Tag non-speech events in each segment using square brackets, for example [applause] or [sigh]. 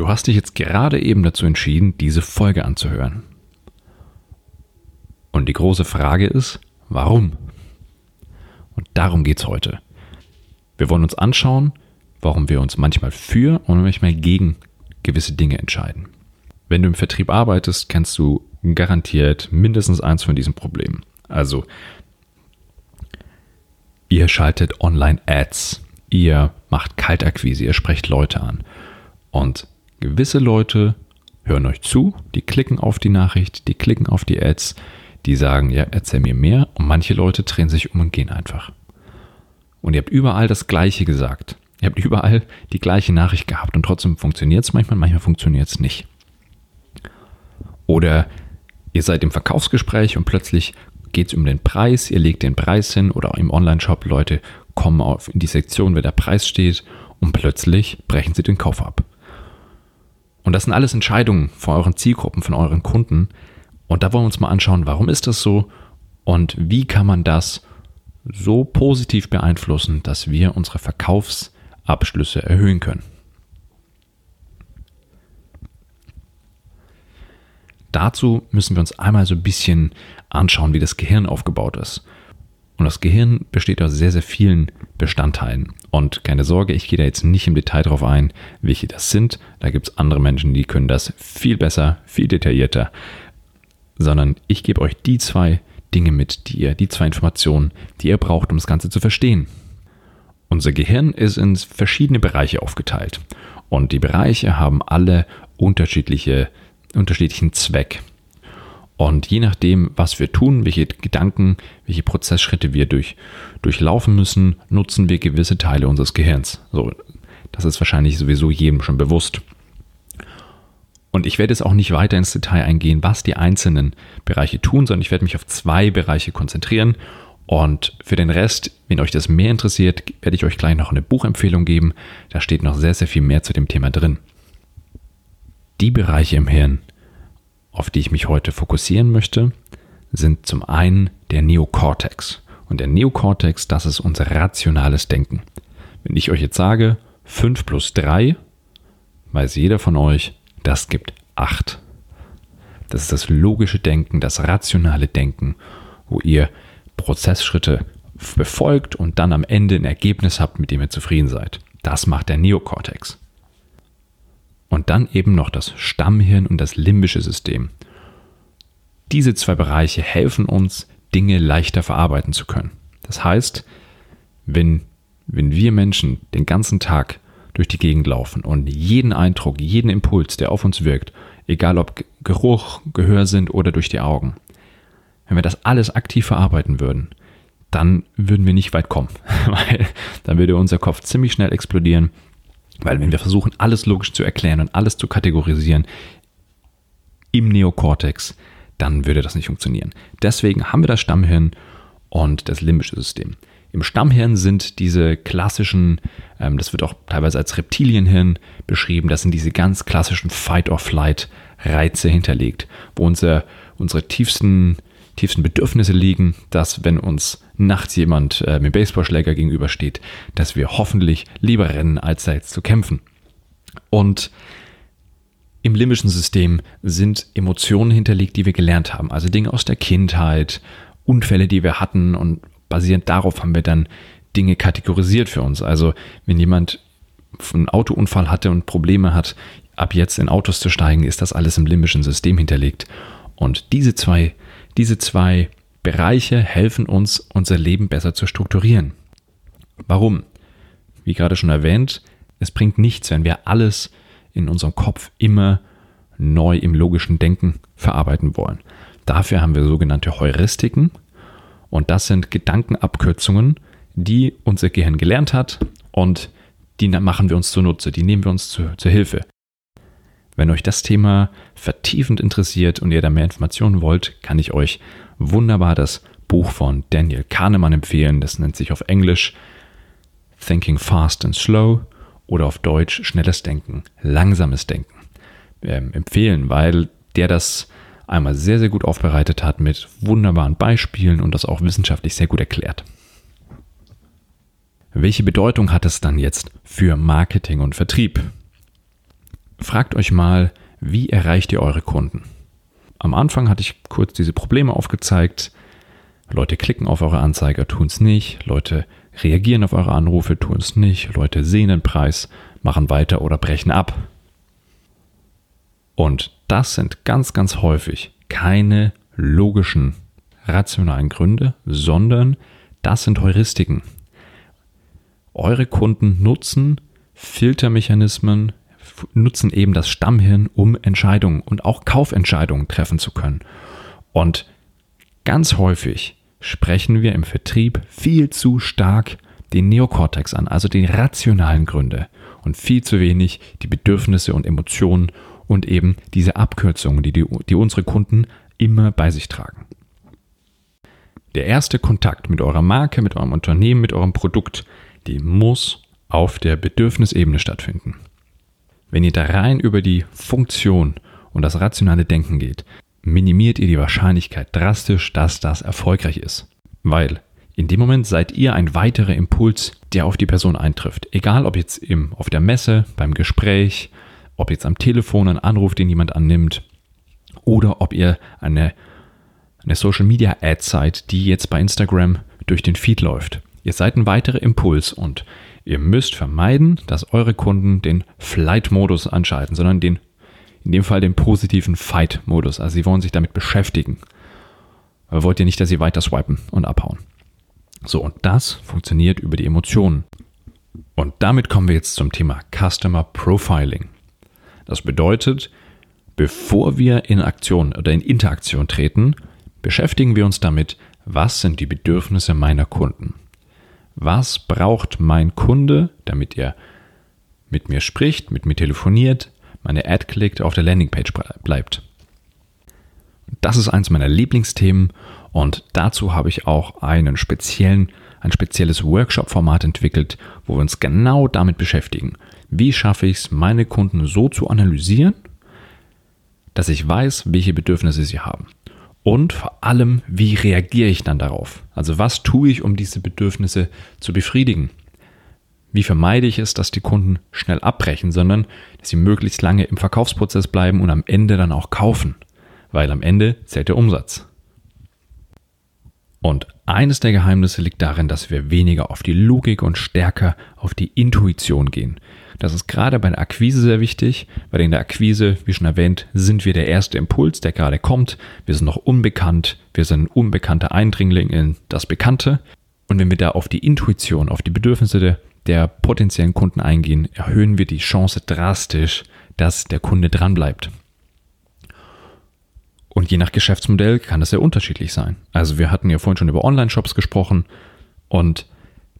Du hast dich jetzt gerade eben dazu entschieden, diese Folge anzuhören. Und die große Frage ist, warum? Und darum geht es heute. Wir wollen uns anschauen, warum wir uns manchmal für und manchmal gegen gewisse Dinge entscheiden. Wenn du im Vertrieb arbeitest, kennst du garantiert mindestens eins von diesen Problemen. Also, ihr schaltet Online-Ads, ihr macht Kaltakquise, ihr sprecht Leute an. Und gewisse Leute hören euch zu, die klicken auf die Nachricht, die klicken auf die Ads, die sagen, ja, erzähl mir mehr. Und manche Leute drehen sich um und gehen einfach. Und ihr habt überall das Gleiche gesagt. Ihr habt überall die gleiche Nachricht gehabt und trotzdem funktioniert es manchmal, manchmal funktioniert es nicht. Oder ihr seid im Verkaufsgespräch und plötzlich geht es um den Preis, ihr legt den Preis hin oder im Online-Shop, Leute kommen auf in die Sektion, wer der Preis steht und plötzlich brechen sie den Kauf ab. Und das sind alles Entscheidungen von euren Zielgruppen, von euren Kunden. Und da wollen wir uns mal anschauen, warum ist das so und wie kann man das so positiv beeinflussen, dass wir unsere Verkaufsabschlüsse erhöhen können. Dazu müssen wir uns einmal so ein bisschen anschauen, wie das Gehirn aufgebaut ist. Und das Gehirn besteht aus sehr, sehr vielen Bestandteilen. Und keine Sorge, ich gehe da jetzt nicht im Detail drauf ein, welche das sind. Da gibt es andere Menschen, die können das viel besser, viel detaillierter. Sondern ich gebe euch die zwei Dinge mit, die ihr, die zwei Informationen, die ihr braucht, um das Ganze zu verstehen. Unser Gehirn ist in verschiedene Bereiche aufgeteilt. Und die Bereiche haben alle unterschiedliche, unterschiedlichen Zweck. Und je nachdem, was wir tun, welche Gedanken, welche Prozessschritte wir durch, durchlaufen müssen, nutzen wir gewisse Teile unseres Gehirns. So, das ist wahrscheinlich sowieso jedem schon bewusst. Und ich werde jetzt auch nicht weiter ins Detail eingehen, was die einzelnen Bereiche tun, sondern ich werde mich auf zwei Bereiche konzentrieren. Und für den Rest, wenn euch das mehr interessiert, werde ich euch gleich noch eine Buchempfehlung geben. Da steht noch sehr, sehr viel mehr zu dem Thema drin. Die Bereiche im Hirn, auf die ich mich heute fokussieren möchte, sind zum einen der Neokortex. Und der Neokortex, das ist unser rationales Denken. Wenn ich euch jetzt sage, 5 plus 3, weiß jeder von euch, das gibt 8. Das ist das logische Denken, das rationale Denken, wo ihr Prozessschritte befolgt und dann am Ende ein Ergebnis habt, mit dem ihr zufrieden seid. Das macht der Neokortex. Und dann eben noch das Stammhirn und das limbische System. Diese zwei Bereiche helfen uns, Dinge leichter verarbeiten zu können. Das heißt, wenn, wenn wir Menschen den ganzen Tag durch die Gegend laufen und jeden Eindruck, jeden Impuls, der auf uns wirkt, egal ob Geruch, Gehör sind oder durch die Augen, wenn wir das alles aktiv verarbeiten würden, dann würden wir nicht weit kommen, [laughs] weil dann würde unser Kopf ziemlich schnell explodieren, weil wenn wir versuchen, alles logisch zu erklären und alles zu kategorisieren im Neokortex, dann würde das nicht funktionieren. Deswegen haben wir das Stammhirn und das limbische System. Im Stammhirn sind diese klassischen, ähm, das wird auch teilweise als Reptilienhirn beschrieben, das sind diese ganz klassischen Fight-or-Flight-Reize hinterlegt, wo unser, unsere tiefsten, tiefsten Bedürfnisse liegen, dass wenn uns nachts jemand äh, mit Baseballschläger gegenübersteht, dass wir hoffentlich lieber rennen, als da jetzt zu kämpfen. Und im limbischen System sind Emotionen hinterlegt, die wir gelernt haben, also Dinge aus der Kindheit, Unfälle, die wir hatten und basierend darauf haben wir dann Dinge kategorisiert für uns. Also wenn jemand einen Autounfall hatte und Probleme hat, ab jetzt in Autos zu steigen, ist das alles im limbischen System hinterlegt. Und diese zwei, diese zwei Bereiche helfen uns, unser Leben besser zu strukturieren. Warum? Wie gerade schon erwähnt, es bringt nichts, wenn wir alles in unserem Kopf immer neu im logischen Denken verarbeiten wollen. Dafür haben wir sogenannte Heuristiken, und das sind Gedankenabkürzungen, die unser Gehirn gelernt hat und die machen wir uns zunutze, die nehmen wir uns zu, zur Hilfe. Wenn euch das Thema vertiefend interessiert und ihr da mehr Informationen wollt, kann ich euch wunderbar das Buch von Daniel Kahnemann empfehlen. Das nennt sich auf Englisch Thinking Fast and Slow oder auf Deutsch Schnelles Denken, Langsames Denken. Ähm, empfehlen, weil der das einmal sehr, sehr gut aufbereitet hat mit wunderbaren Beispielen und das auch wissenschaftlich sehr gut erklärt. Welche Bedeutung hat es dann jetzt für Marketing und Vertrieb? Fragt euch mal, wie erreicht ihr eure Kunden? Am Anfang hatte ich kurz diese Probleme aufgezeigt. Leute klicken auf eure Anzeiger, tun es nicht. Leute reagieren auf eure Anrufe, tun es nicht. Leute sehen den Preis, machen weiter oder brechen ab. Und das sind ganz, ganz häufig keine logischen, rationalen Gründe, sondern das sind Heuristiken. Eure Kunden nutzen Filtermechanismen, nutzen eben das Stammhirn, um Entscheidungen und auch Kaufentscheidungen treffen zu können. Und ganz häufig sprechen wir im Vertrieb viel zu stark den Neokortex an, also die rationalen Gründe und viel zu wenig die Bedürfnisse und Emotionen und eben diese Abkürzungen, die, die, die unsere Kunden immer bei sich tragen. Der erste Kontakt mit eurer Marke, mit eurem Unternehmen, mit eurem Produkt, die muss auf der Bedürfnisebene stattfinden. Wenn ihr da rein über die Funktion und das rationale Denken geht, minimiert ihr die Wahrscheinlichkeit drastisch, dass das erfolgreich ist. Weil in dem Moment seid ihr ein weiterer Impuls, der auf die Person eintrifft. Egal ob jetzt im, auf der Messe, beim Gespräch, ob jetzt am Telefon ein Anruf, den jemand annimmt, oder ob ihr eine, eine Social Media Ad seid, die jetzt bei Instagram durch den Feed läuft. Ihr seid ein weiterer Impuls und ihr müsst vermeiden, dass eure Kunden den Flight-Modus anschalten, sondern den, in dem Fall den positiven Fight-Modus. Also sie wollen sich damit beschäftigen. Aber wollt ihr nicht, dass sie weiter swipen und abhauen. So, und das funktioniert über die Emotionen. Und damit kommen wir jetzt zum Thema Customer Profiling. Das bedeutet, bevor wir in Aktion oder in Interaktion treten, beschäftigen wir uns damit, was sind die Bedürfnisse meiner Kunden was braucht mein Kunde, damit er mit mir spricht, mit mir telefoniert, meine Ad klickt, auf der Landingpage bleibt. Das ist eins meiner Lieblingsthemen und dazu habe ich auch einen speziellen, ein spezielles Workshop-Format entwickelt, wo wir uns genau damit beschäftigen. Wie schaffe ich es, meine Kunden so zu analysieren, dass ich weiß, welche Bedürfnisse sie haben. Und vor allem, wie reagiere ich dann darauf? Also was tue ich, um diese Bedürfnisse zu befriedigen? Wie vermeide ich es, dass die Kunden schnell abbrechen, sondern dass sie möglichst lange im Verkaufsprozess bleiben und am Ende dann auch kaufen? Weil am Ende zählt der Umsatz. Und eines der Geheimnisse liegt darin, dass wir weniger auf die Logik und stärker auf die Intuition gehen. Das ist gerade bei der Akquise sehr wichtig, weil in der Akquise, wie schon erwähnt, sind wir der erste Impuls, der gerade kommt. Wir sind noch unbekannt, wir sind ein unbekannter Eindringling in das Bekannte. Und wenn wir da auf die Intuition, auf die Bedürfnisse der, der potenziellen Kunden eingehen, erhöhen wir die Chance drastisch, dass der Kunde dranbleibt. Und je nach Geschäftsmodell kann das sehr unterschiedlich sein. Also wir hatten ja vorhin schon über Online-Shops gesprochen und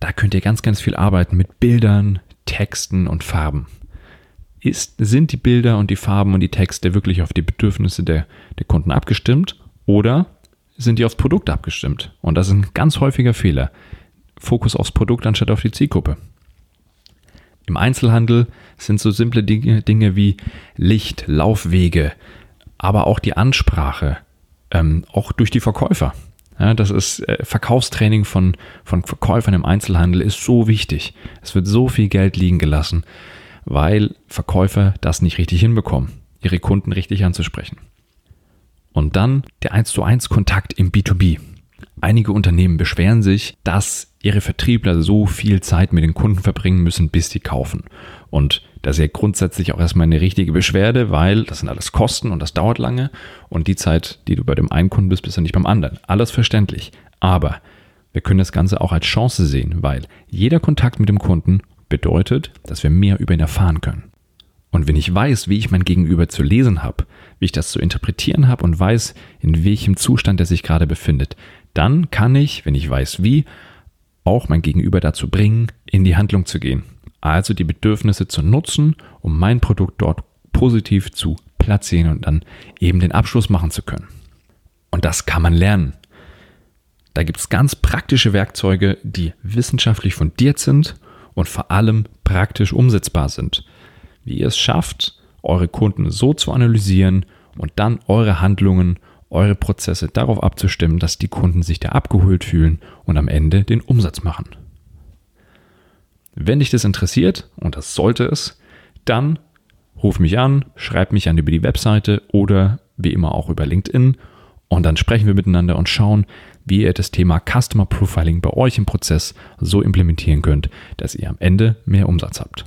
da könnt ihr ganz, ganz viel arbeiten mit Bildern, Texten und Farben. Ist, sind die Bilder und die Farben und die Texte wirklich auf die Bedürfnisse der, der Kunden abgestimmt oder sind die aufs Produkt abgestimmt? Und das ist ein ganz häufiger Fehler. Fokus aufs Produkt anstatt auf die Zielgruppe. Im Einzelhandel sind so simple Dinge, Dinge wie Licht, Laufwege, aber auch die Ansprache, ähm, auch durch die Verkäufer. Ja, das ist äh, Verkaufstraining von, von Verkäufern im Einzelhandel ist so wichtig. Es wird so viel Geld liegen gelassen, weil Verkäufer das nicht richtig hinbekommen, ihre Kunden richtig anzusprechen. Und dann der 1 zu 1 Kontakt im B2B. Einige Unternehmen beschweren sich, dass ihre Vertriebler so viel Zeit mit den Kunden verbringen müssen, bis sie kaufen. Und das ist ja grundsätzlich auch erstmal eine richtige Beschwerde, weil das sind alles Kosten und das dauert lange. Und die Zeit, die du bei dem einen Kunden bist, bist du nicht beim anderen. Alles verständlich. Aber wir können das Ganze auch als Chance sehen, weil jeder Kontakt mit dem Kunden bedeutet, dass wir mehr über ihn erfahren können. Und wenn ich weiß, wie ich mein Gegenüber zu lesen habe, wie ich das zu interpretieren habe und weiß, in welchem Zustand er sich gerade befindet, dann kann ich, wenn ich weiß wie, auch mein Gegenüber dazu bringen, in die Handlung zu gehen also die Bedürfnisse zu nutzen, um mein Produkt dort positiv zu platzieren und dann eben den Abschluss machen zu können. Und das kann man lernen. Da gibt es ganz praktische Werkzeuge, die wissenschaftlich fundiert sind und vor allem praktisch umsetzbar sind. Wie ihr es schafft, eure Kunden so zu analysieren und dann eure Handlungen, eure Prozesse darauf abzustimmen, dass die Kunden sich da abgeholt fühlen und am Ende den Umsatz machen. Wenn dich das interessiert, und das sollte es, dann ruf mich an, schreib mich an über die Webseite oder wie immer auch über LinkedIn und dann sprechen wir miteinander und schauen, wie ihr das Thema Customer Profiling bei euch im Prozess so implementieren könnt, dass ihr am Ende mehr Umsatz habt.